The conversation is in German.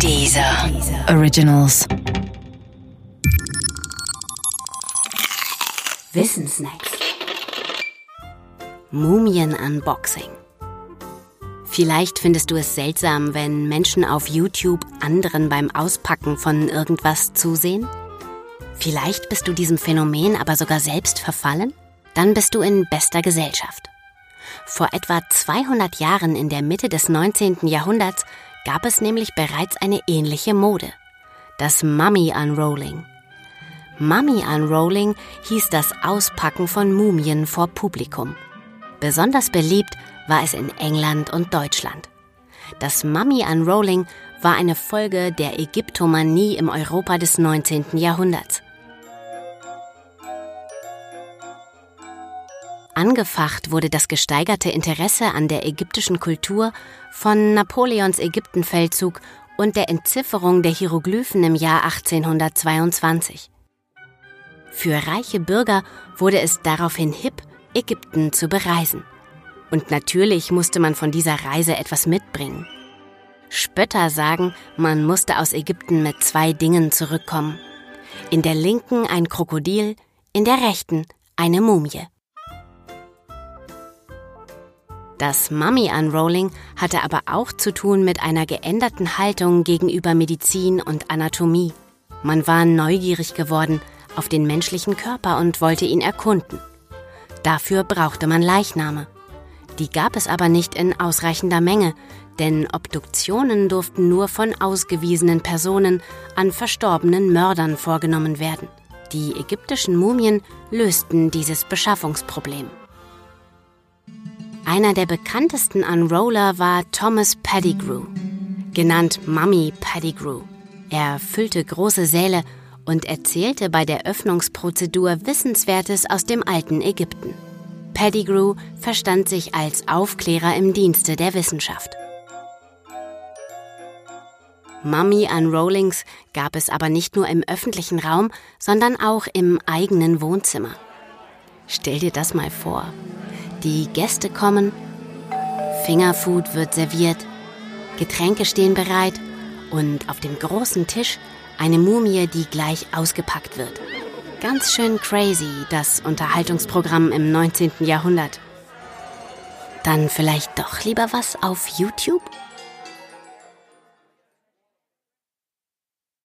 Dieser Originals. Wissensnacks. Mumien-Unboxing. Vielleicht findest du es seltsam, wenn Menschen auf YouTube anderen beim Auspacken von irgendwas zusehen? Vielleicht bist du diesem Phänomen aber sogar selbst verfallen? Dann bist du in bester Gesellschaft. Vor etwa 200 Jahren in der Mitte des 19. Jahrhunderts gab es nämlich bereits eine ähnliche Mode. Das Mummy Unrolling. Mummy Unrolling hieß das Auspacken von Mumien vor Publikum. Besonders beliebt war es in England und Deutschland. Das Mummy Unrolling war eine Folge der Ägyptomanie im Europa des 19. Jahrhunderts. Angefacht wurde das gesteigerte Interesse an der ägyptischen Kultur von Napoleons Ägyptenfeldzug und der Entzifferung der Hieroglyphen im Jahr 1822. Für reiche Bürger wurde es daraufhin hip, Ägypten zu bereisen. Und natürlich musste man von dieser Reise etwas mitbringen. Spötter sagen, man musste aus Ägypten mit zwei Dingen zurückkommen. In der linken ein Krokodil, in der rechten eine Mumie. Das Mummy Unrolling hatte aber auch zu tun mit einer geänderten Haltung gegenüber Medizin und Anatomie. Man war neugierig geworden auf den menschlichen Körper und wollte ihn erkunden. Dafür brauchte man Leichname. Die gab es aber nicht in ausreichender Menge, denn Obduktionen durften nur von ausgewiesenen Personen an verstorbenen Mördern vorgenommen werden. Die ägyptischen Mumien lösten dieses Beschaffungsproblem. Einer der bekanntesten Unroller war Thomas Pettigrew, genannt Mummy Pettigrew. Er füllte große Säle und erzählte bei der Öffnungsprozedur Wissenswertes aus dem alten Ägypten. Pettigrew verstand sich als Aufklärer im Dienste der Wissenschaft. Mummy Unrollings gab es aber nicht nur im öffentlichen Raum, sondern auch im eigenen Wohnzimmer. Stell dir das mal vor. Die Gäste kommen, Fingerfood wird serviert, Getränke stehen bereit und auf dem großen Tisch eine Mumie, die gleich ausgepackt wird. Ganz schön crazy, das Unterhaltungsprogramm im 19. Jahrhundert. Dann vielleicht doch lieber was auf YouTube?